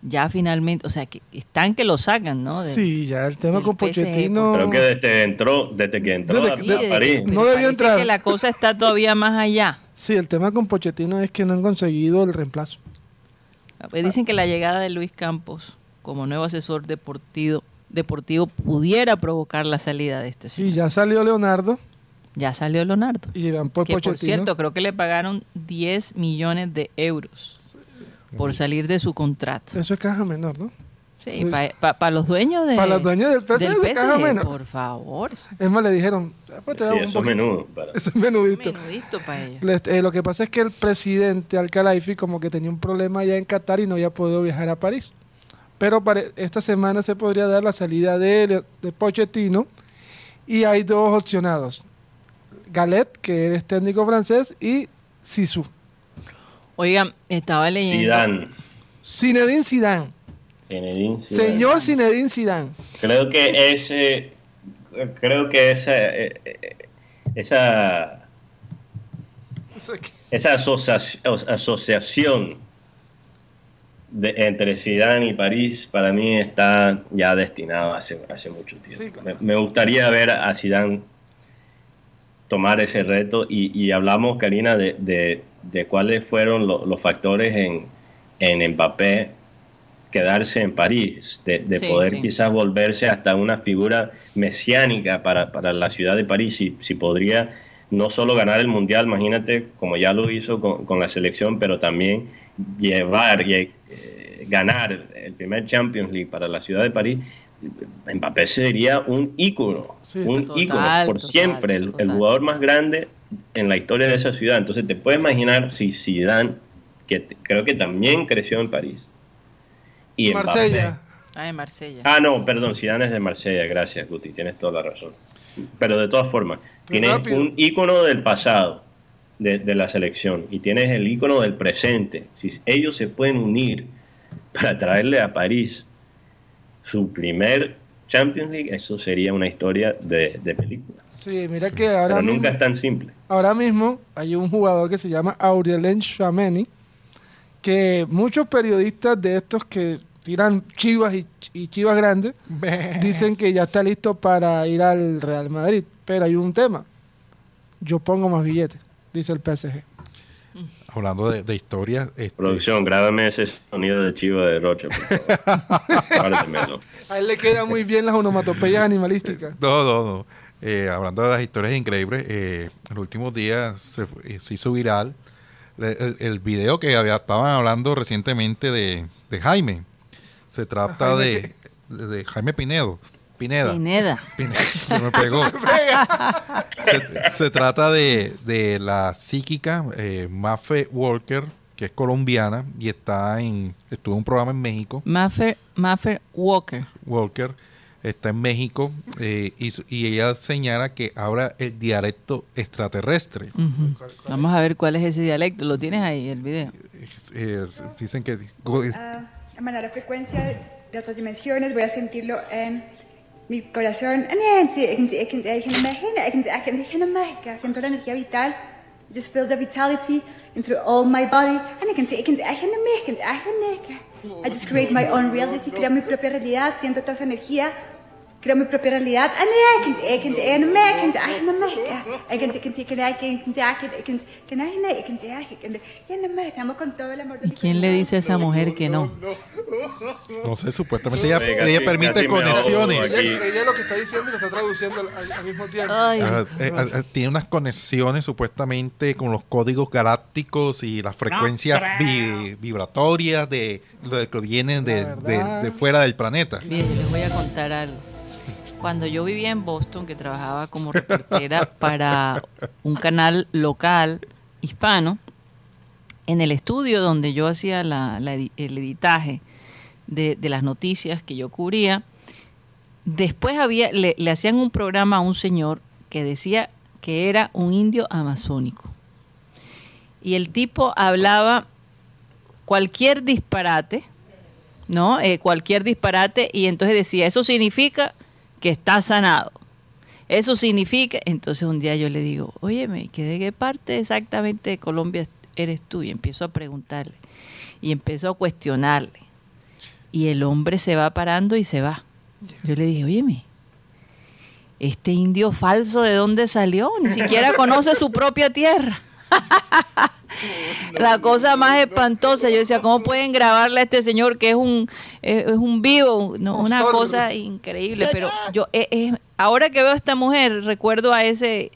Ya finalmente, o sea, que están que lo sacan, ¿no? De- Sí, ya el tema con PSG, Pochettino. Creo que desde, entró, desde que entró Desde a, que- a de- París. No debió entrar. que la cosa está todavía más allá. Sí, el tema con Pochettino es que no han conseguido el reemplazo. Pues dicen que la llegada de Luis Campos como nuevo asesor deportivo, deportivo pudiera provocar la salida de este Sí, señor. ya salió Leonardo Ya salió Leonardo. y van por que Pochettino. por cierto, creo que le pagaron 10 millones de euros por salir de su contrato. Eso es caja menor, ¿no? Sí, para los dueños de Pa' los dueños del PSG, del caja PSG, menor. por favor. Es más, le dijeron, "Ah, pues te Sí, damos eso un es poquito". menudo. para- Eso es menudito. Menudito para ellos. Le- eh, lo que pasa es que el presidente Al-Khelaifi como que tenía un problema allá en Qatar y no había podido viajar a París. Pero para esta semana se podría dar la salida de, de Pochettino y hay dos opcionados. Galet, que es técnico francés, y Sisu. Oigan, estaba leyendo. Zidane. Zinedine Zidane. Zinedine Zidane. Señor Zinedine Zidane. Creo que ese, creo que esa, eh, eh, esa, esa asocia- asociación de, entre Zidane y París para mí está ya destinada hace, hace mucho tiempo. Sí, claro. me, me gustaría ver a Zidane tomar ese reto y, y hablamos, Karina, de, de- de cuáles fueron lo- los factores en, en Mbappé quedarse en París, de, de Sí, poder sí. quizás volverse hasta una figura mesiánica para, para la ciudad de París, si, si podría no solo ganar el Mundial, imagínate como ya lo hizo con, con la selección, pero también llevar y ganar el primer Champions League para la ciudad de París, Mbappé sería un ícono, Sí, un total, ícono por total, siempre, el, jugador más grande en la historia de esa ciudad. Entonces te puedes imaginar si Zidane, que creo que también creció en París, y Marsella. Ah, en Marsella. Ah, no, perdón, Zidane es de Marsella, gracias Guti, tienes toda la razón. Pero de todas formas, tienes rápido. un ícono del pasado de, de la selección y tienes el ícono del presente. Si ellos se pueden unir para traerle a París su primer Champions League, eso sería una historia de, de película. Sí, mira que ahora Pero mismo, nunca es tan simple. ahora mismo hay un jugador que se llama Aurelien Chouameni, que muchos periodistas de estos que tiran chivas y, y chivas grandes dicen que ya está listo para ir al Real Madrid. Pero hay un tema. Yo pongo más billetes, dice el PSG. Hablando de, de historias, este, Producción, grábame ese sonido de chiva de Rocha, por favor. A él le quedan muy bien las onomatopeyas animalísticas. No, no, no. Eh, hablando de las historias increíbles, eh, en los últimos días se, eh, se hizo viral el, el video que había, estaban hablando recientemente de, de Jaime. Se trata Jaime de, de Jaime Pinedo. Pineda. Pineda. Se me pegó. se, se trata de, de la psíquica eh, Mafe Walker, que es colombiana y está en estuvo en un programa en México. Maffer, Maffer Walker. Walker está en México eh, y, y ella señala que habla el dialecto extraterrestre. Ujú. Vamos a ver cuál es ese dialecto. ¿Lo tienes ahí, el video? Eh, dicen que go- a emanar la frecuencia de otras dimensiones, voy a sentirlo en mi corazón. Just feel the vitality in through all my body. I just create my own reality, creo mi propia realidad, siento toda esa energía, creo mi propia realidad. Estamos con todo el amor de ¿Y mi quién le dice a esa mujer que no? no sé, supuestamente ella, ella permite conexiones. Ella, ella lo que está diciendo y lo está traduciendo al, al- mismo tiempo. Ajá, eh, eh, tiene unas conexiones supuestamente con los códigos galácticos y las frecuencias vi- vibratorias de, de que vienen de, de- de fuera del planeta. Bien, les voy a contar algo. Cuando yo vivía en Boston, que trabajaba como reportera para un canal local hispano, en el estudio donde yo hacía el editaje de, las noticias que yo cubría, después había, le, le hacían un programa a un señor que decía que era un indio amazónico. Y el tipo hablaba cualquier disparate, ¿no? Eh, cualquier disparate y entonces decía, eso significa que está sanado. Eso significa, entonces un día yo le digo, óyeme, ¿que ¿de qué parte exactamente de Colombia eres tú? Y empiezo a preguntarle y empiezo a cuestionarle. Y el hombre se va parando y se va. Yo le dije, óyeme, este indio falso, ¿de dónde salió? Ni siquiera conoce su propia tierra. La cosa más espantosa, yo decía, ¿cómo pueden grabarle a este señor que es un, es, es un vivo? No, una cosa increíble. Pero yo, eh, eh, ahora que veo a esta mujer, recuerdo a ese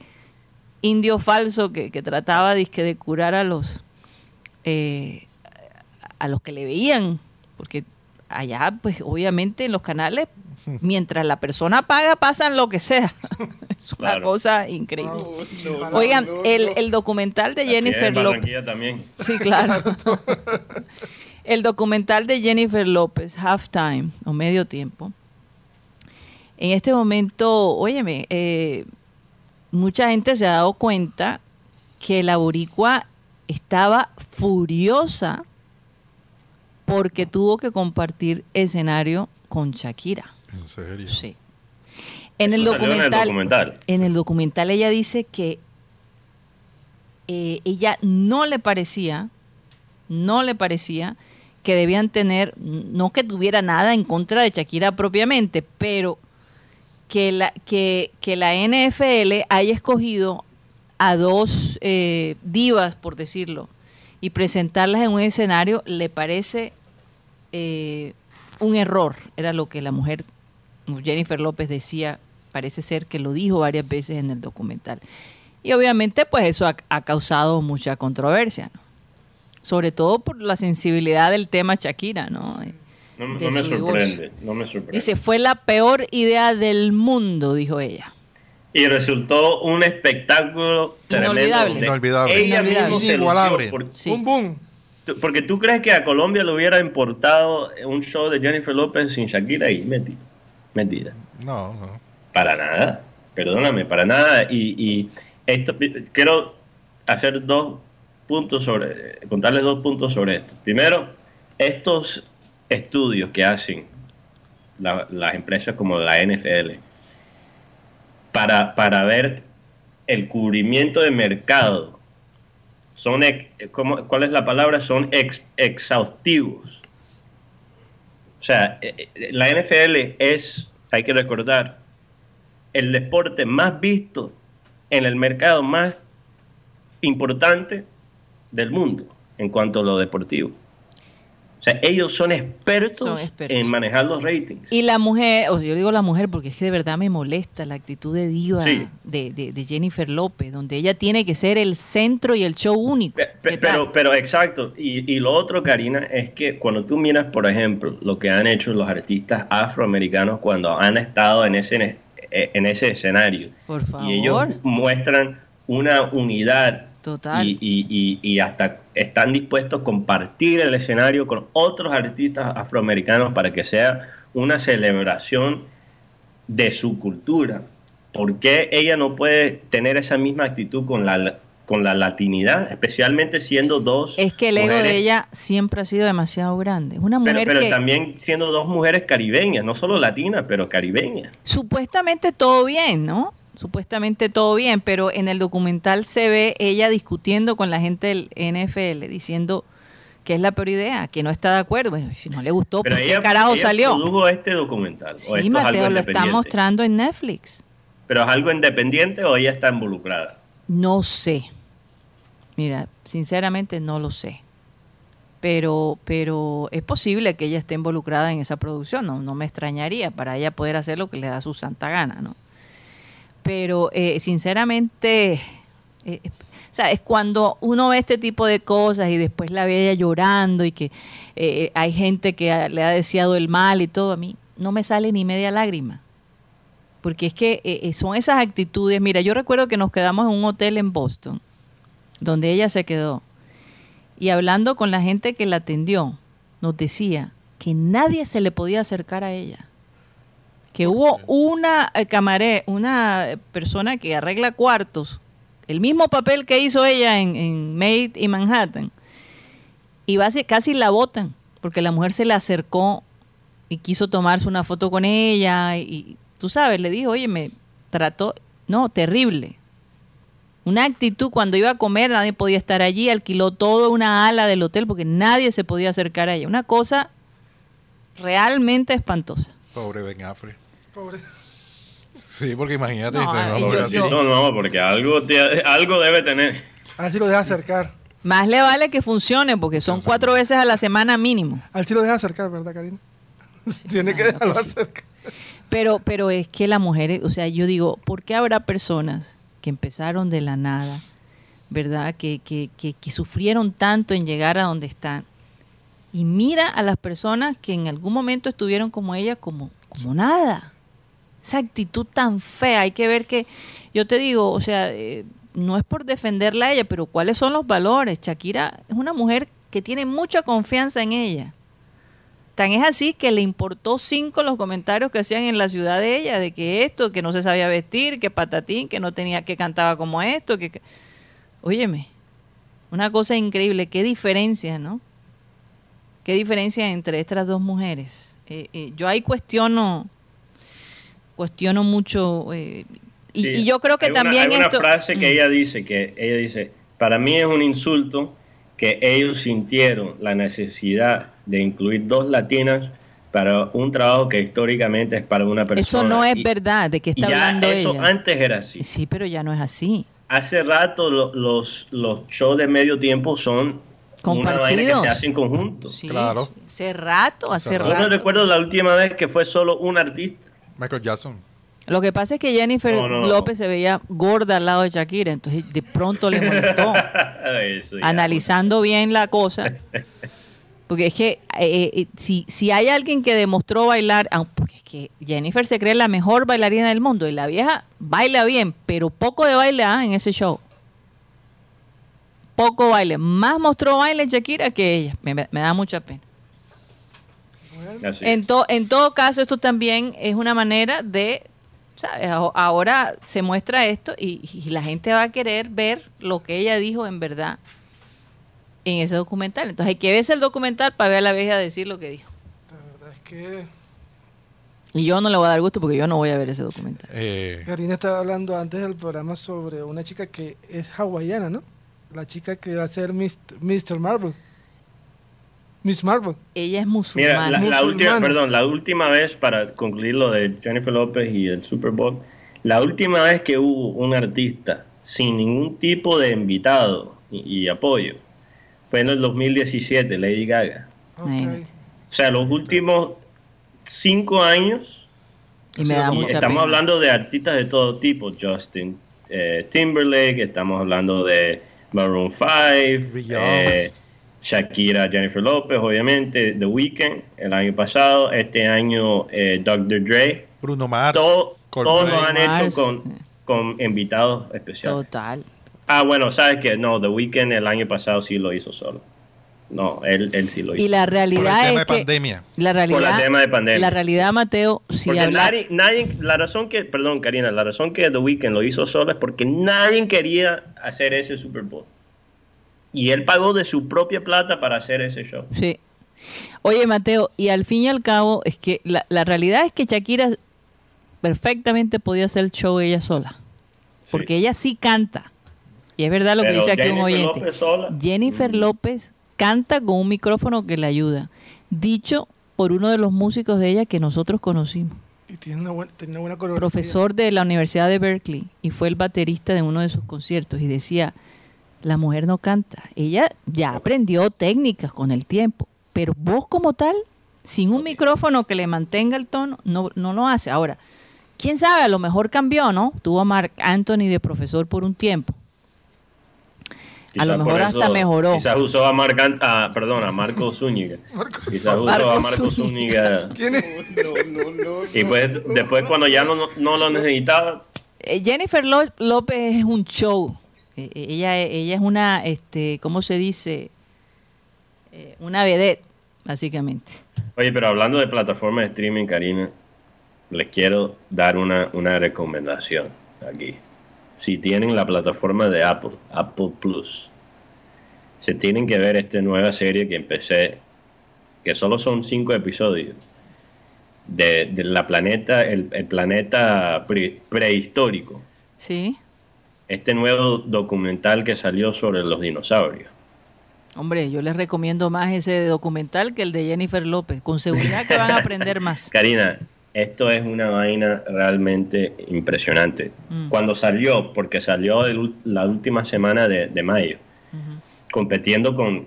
indio falso que, que trataba dizque, de curar a los, eh, a los que le veían. Porque allá, pues obviamente en los canales, mientras la persona paga, pasan lo que sea. es una Claro. cosa increíble. Oigan, el, el documental de Así Jennifer en López. También. Sí, claro. El documental de Jennifer López, Halftime, o Medio Tiempo. En este momento, óyeme, eh, mucha gente se ha dado cuenta que la boricua estaba furiosa porque tuvo que compartir escenario con Shakira. En serio. Sí. En el en documental. en el documental ella dice que eh, ella no le parecía, no le parecía que debían tener, no que tuviera nada en contra de Shakira propiamente, pero que la, que, que la NFL haya escogido a dos eh, divas, por decirlo, y presentarlas en un escenario, le parece eh, un error. Era lo que la mujer, Jennifer López, decía, parece ser que lo dijo varias veces en el documental. Y obviamente, pues eso ha, ha causado mucha controversia, ¿no? Sobre todo por la sensibilidad del tema Shakira, ¿no? No, me sorprende, no me sorprende. Dice, fue la peor idea del mundo, dijo ella. y resultó un espectáculo tremendo. Inolvidable. Inolvidable. Ella Inolvidable. por- Sí. Boom, porque tú crees que a Colombia le hubiera importado un show de Jennifer López sin Shakira y mentira. Mentira. No, no. Para nada. Perdóname, para nada. Y, y esto quiero hacer dos puntos sobre, contarles dos puntos sobre esto. Primero, estos estudios que hacen la- las empresas como la NFL para, para ver el cubrimiento de mercado son ex- ¿cómo- ¿cuál es la palabra? Son ex- exhaustivos. O sea, eh, eh, la NFL es, hay que recordar, el deporte más visto en el mercado más importante del mundo en cuanto a lo deportivo. O sea, ellos son expertos, en manejar los ratings. Y la mujer, o yo digo la mujer porque es que de verdad me molesta la actitud de diva de, Jennifer López, donde ella tiene que ser el centro y el show único. Pero, pero, exacto. Y, y, lo otro, Karina, es que cuando tú miras, por ejemplo, lo que han hecho los artistas afroamericanos cuando han estado en ese, en ese escenario. Por favor. Y ellos muestran una unidad Total. Y, hasta están dispuestos a compartir el escenario con otros artistas afroamericanos para que sea una celebración de su cultura. ¿Por qué ella no puede tener esa misma actitud con la, con la latinidad, especialmente siendo dos Es que el ego de ella siempre ha sido demasiado grande. Es una mujer pero, pero también siendo dos mujeres caribeñas, no solo latinas, pero caribeñas. Supuestamente todo bien, ¿no? Supuestamente todo bien, pero en el documental se ve ella discutiendo con la gente del NFL, diciendo que es la peor idea, que no está de acuerdo. Bueno, si no le gustó, ¿por qué carajo salió? produjo este documental? Sí, Mateo, lo está mostrando en Netflix. ¿Pero es algo independiente o ella está involucrada? No sé. Mira, sinceramente no lo sé. Pero, pero es posible que ella esté involucrada en esa producción, no, no me extrañaría para ella poder hacer lo que le da su santa gana, ¿no? Pero eh, sinceramente, eh, o sea, es cuando uno ve este tipo de cosas y después la ve ella llorando y que eh, hay gente que le ha deseado el mal y todo, a mí no me sale ni media lágrima. Porque es que son esas actitudes. Mira, yo recuerdo que nos quedamos en un hotel en Boston, donde ella se quedó. Y hablando con la gente que la atendió, nos decía que nadie se le podía acercar a ella que hubo una eh, camaré, una persona que arregla cuartos, el mismo papel que hizo ella en, en Maid y Manhattan, y casi la botan, porque la mujer se le acercó y quiso tomarse una foto con ella, y, tú sabes, le dijo, oye, me trató, no, terrible. Una actitud cuando iba a comer, nadie podía estar allí, alquiló toda una ala del hotel porque nadie se podía acercar a ella. Una cosa realmente espantosa. Pobre Ben Affleck. Pobre. Sí, porque imagínate. No, no, porque algo, algo debe tener. Al sí lo deja acercar. Más le vale que funcione, porque son cuatro veces a la semana mínimo. Al sí lo deja acercar, ¿verdad, Karina? Tiene que dejarlo acercar. Pero, pero es que la mujer, o sea, yo digo, ¿por qué habrá personas que empezaron de la nada, ¿verdad? Que, que, que, que sufrieron tanto en llegar a donde están. Y mira a las personas que en algún momento estuvieron como ella, como, como nada esa actitud tan fea. Hay que ver que, yo te digo, o sea, eh, no es por defenderla a ella, pero ¿cuáles son los valores? Shakira es una mujer que tiene mucha confianza en ella. Tan es así que le importó cinco los comentarios que hacían en la ciudad de ella, de que esto, que no se sabía vestir, que patatín, que no tenía, que cantaba como esto, que... Óyeme, una cosa increíble, qué diferencia, ¿no? Qué diferencia entre estas dos mujeres. Eh, eh, yo ahí cuestiono cuestiono mucho. Eh, y, yo creo que también. hay una frase que mm. ella dice: que ella dice, para mí es un insulto que ellos sintieron la necesidad de incluir dos latinas para un trabajo que históricamente es para una persona. Eso no es verdad, de que está hablando eso antes era así. Sí, pero ya no es así. Hace rato los, los shows de medio tiempo son una vaina que se hace en conjunto. claro. Hace rato, hace rato. Yo no recuerdo la última vez que fue solo un artista. Michael Jackson. Lo que pasa es que Jennifer López se veía gorda al lado de Shakira, entonces de pronto le molestó. Analizando bien la cosa. Porque es que eh, eh, si, si hay alguien que demostró bailar, ah, porque es que Jennifer se cree la mejor bailarina del mundo y la vieja baila bien, pero poco de baile ah, en ese show. Poco baile. Más mostró baile Shakira que ella. me da mucha pena. En, en todo caso, esto también es una manera de, ¿sabes? Ahora se muestra esto y, la gente va a querer ver lo que ella dijo en verdad en ese documental. Entonces hay que ver el documental para ver a la vieja decir lo que dijo. La verdad es que... Y yo no le voy a dar gusto porque yo no voy a ver ese documental. Eh. Karina estaba hablando antes del programa sobre una chica que es hawaiana, ¿no? La chica que va a ser Mr. Marvel. Miss Marvel. Ella es musulmana. Mira, la, última, perdón, la última vez, para concluir lo de Jennifer López y el Super Bowl, la última vez que hubo un artista sin ningún tipo de invitado y, apoyo fue en el 2017, Lady Gaga. Imagínate. O sea, los últimos cinco años Y me da y mucha estamos pena. hablando de artistas de todo tipo, Justin eh, Timberlake, estamos hablando de Maroon 5, Beyoncé. eh, Shakira, Jennifer Lopez, obviamente, The Weeknd el año pasado, este año eh, Dr. Dre, Bruno Mars. todo, todos lo han hecho con, con invitados especiales. Total. Ah, bueno, sabes que no, The Weeknd el año pasado sí lo hizo solo. No, él, él sí lo hizo. Y la Por el realidad tema es de que pandemia. la realidad, Por el tema de pandemia. la realidad, Mateo, si Porque habla, nadie, nadie- la razón que, perdón, Karina, la razón que The Weeknd lo hizo solo es porque nadie quería hacer ese Super Bowl. Y él pagó de su propia plata para hacer ese show. Sí. Oye, Mateo, y al fin y al cabo, es que la, la realidad es que Shakira perfectamente podía hacer el show ella sola. Porque ella sí canta. Y es verdad lo que dice aquí un Jennifer oyente. López sola. Mm. Jennifer López canta con un micrófono que le ayuda. Dicho por uno de los músicos de ella que nosotros conocimos. Y tiene una buena, tiene una buena coreografía. Profesor de la Universidad de Berkeley. Y fue el baterista de uno de sus conciertos. Y decía, la mujer no canta. Ella ya aprendió técnicas con el tiempo. Pero vos como tal, sin un micrófono que le mantenga el tono, no, no lo hace. Ahora, quién sabe, a lo mejor cambió, ¿no? Tuvo a Mark Anthony de profesor por un tiempo. A lo mejor hasta mejó. Quizás usó a Marc ah, perdón, a Marco Zúñiga. Quizás usó a Marco Zúñiga. Zúñiga. ¿Quién es? Y pues después cuando ya no, no lo necesitaba, Eh, Jennifer López es un show. Eh, eh, ella, ella es una, este, ¿cómo se dice? Eh, una vedette, básicamente. Oye, pero hablando de plataformas de streaming, Karina, les quiero dar una, una recomendación aquí. Si tienen la plataforma de Apple, Apple Plus, se tienen que ver esta nueva serie que empecé, que solo son cinco episodios, de, de la planeta, el, el planeta pre- prehistórico. Sí. Este nuevo documental que salió sobre los dinosaurios. Hombre, yo les recomiendo más ese documental que el de Jennifer López. Con seguridad que van a aprender más. Karina, esto es una vaina realmente impresionante. Mm. Cuando salió, porque salió el la última semana de, de mayo, compitiendo con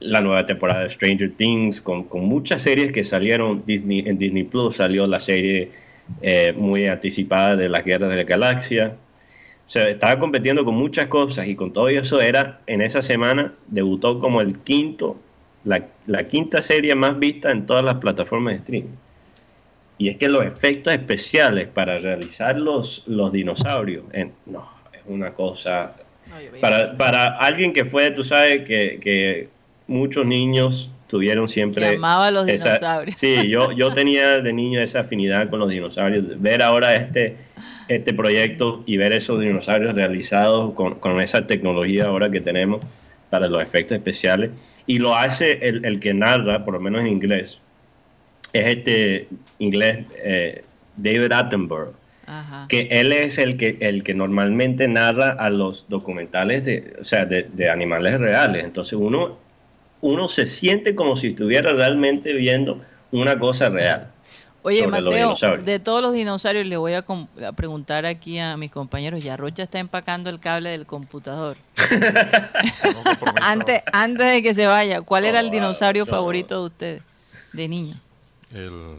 la nueva temporada de Stranger Things, con, con muchas series que salieron Disney, en Disney Plus, salió la serie eh, muy anticipada de las Guerras de la Galaxia. O sea, estaba compitiendo con muchas cosas y con todo eso era, en esa semana, debutó como el quinto, la, la quinta serie más vista en todas las plataformas de streaming. Y es que los efectos especiales para realizar los, los dinosaurios, en- no, es una cosa... Para, para alguien que fue, tú sabes, que, que muchos niños tuvieron siempre... Que amaba a los esa- dinosaurios. Sí, yo, yo tenía de niño esa afinidad con los dinosaurios. Ver ahora este, este proyecto y ver esos dinosaurios realizados con, con esa tecnología ahora que tenemos para los efectos especiales. Y lo hace el, el que narra, por lo menos en inglés, es este inglés eh, David Attenborough Ajá. que él es el que el que normalmente narra a los documentales de, o sea, de, de animales reales. Entonces uno uno se siente como si estuviera realmente viendo una cosa real. Oye, Mateo, de todos los dinosaurios le voy a, com- a preguntar aquí a mis compañeros. Ya Rocha está empacando el cable del computador. Antes, antes de que se vaya, ¿cuál era el dinosaurio no. favorito de ustedes, de niño? El,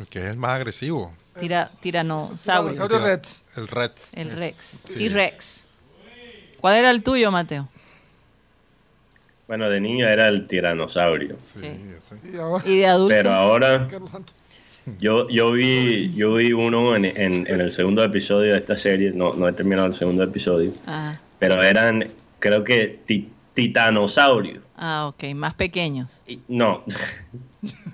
el que es el más agresivo. Tira, tiranosaurio. Dinosaurio Rex. El Rex. El Rex. Sí. T-Rex. ¿Cuál era el tuyo, Mateo? Bueno, de niño era el tiranosaurio, Sí. Y ahora, Y de adulto. pero ahora. Yo yo vi yo vi uno en, en- en el segundo episodio de esta serie, no no he terminado el segundo episodio, Ajá. pero eran creo que ti- titanosaurios. Ah, ok, más pequeños. Y- No,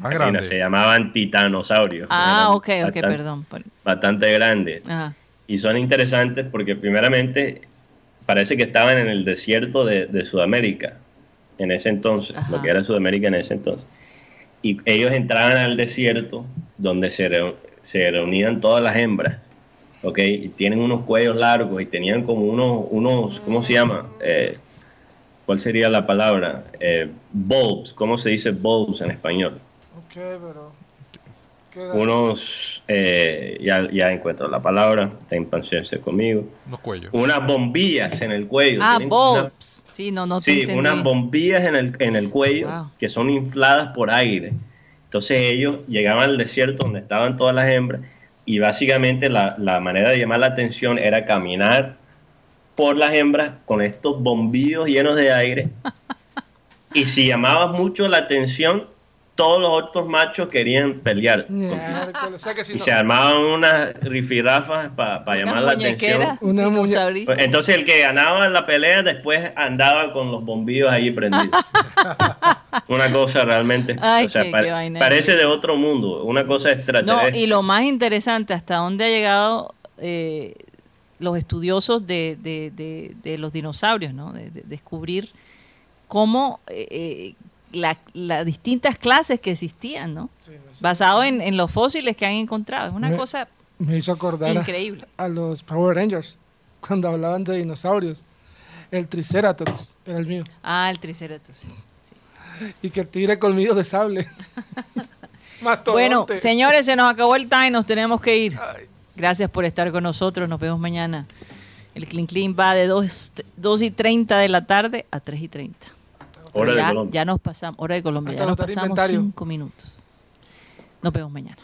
Más Karina, se llamaban titanosaurios. Ah, Eran ok, ok, bastante- perdón. Por- Bastante grandes. Ajá. Y son interesantes porque primeramente parece que estaban en el desierto de, de Sudamérica en ese entonces, Ajá. lo que era Sudamérica en ese entonces. Y ellos entraban al desierto donde se, reu- se reunían todas las hembras, ¿ok? Y tienen unos cuellos largos y tenían como unos, unos ¿cómo se llama? Eh, ¿Cuál sería la palabra? Eh, bulbs, ¿cómo se dice bulbs en español? Ok, pero. unos, eh, ya, ya encuentro la palabra, ten paciencia conmigo. Unos cuellos. Unas bombillas en el cuello. Ah, Tienen una- bulbs. Sí, no, no te Sí, entendí. unas bombillas en el, en el cuello Wow. que son infladas por aire. Entonces ellos llegaban al desierto donde estaban todas las hembras y básicamente la, la manera de llamar la atención era caminar por las hembras con estos bombillos llenos de aire. y si llamabas mucho la atención, todos los otros machos querían pelear. contigo. Miércoles, o sea que si Y no- se armaban unas rifirrafas para Unas llamar la atención. Una. Pues, Entonces el que ganaba la pelea después andaba con los bombillos ahí prendidos. una cosa realmente, Ay, o sea, qué- pa- qué vaina. parece de otro mundo, una cosa No, extraterrestre. y lo más interesante, hasta dónde ha llegado eh, los estudiosos de, de- de- de los dinosaurios, ¿no? De, de descubrir cómo eh, eh, la- las distintas clases que existían, ¿no? Sí, no sé. Basado en, en los fósiles que han encontrado. Es una Me- cosa Me hizo acordar a- increíble. a los Power Rangers cuando hablaban de dinosaurios. El Triceratops era el mío. Ah, el Triceratops. sí. Y que el tigre colmillo de sable. Bueno, señores, se nos acabó el time, nos tenemos que ir. Gracias por estar con nosotros, nos vemos mañana. El Clean Clean va de 2, y 30 de la tarde a 3 y 30. Hora ya, de Colombia. ya nos pasamos, hora de Colombia, ya nos pasamos cinco minutos. Nos vemos mañana.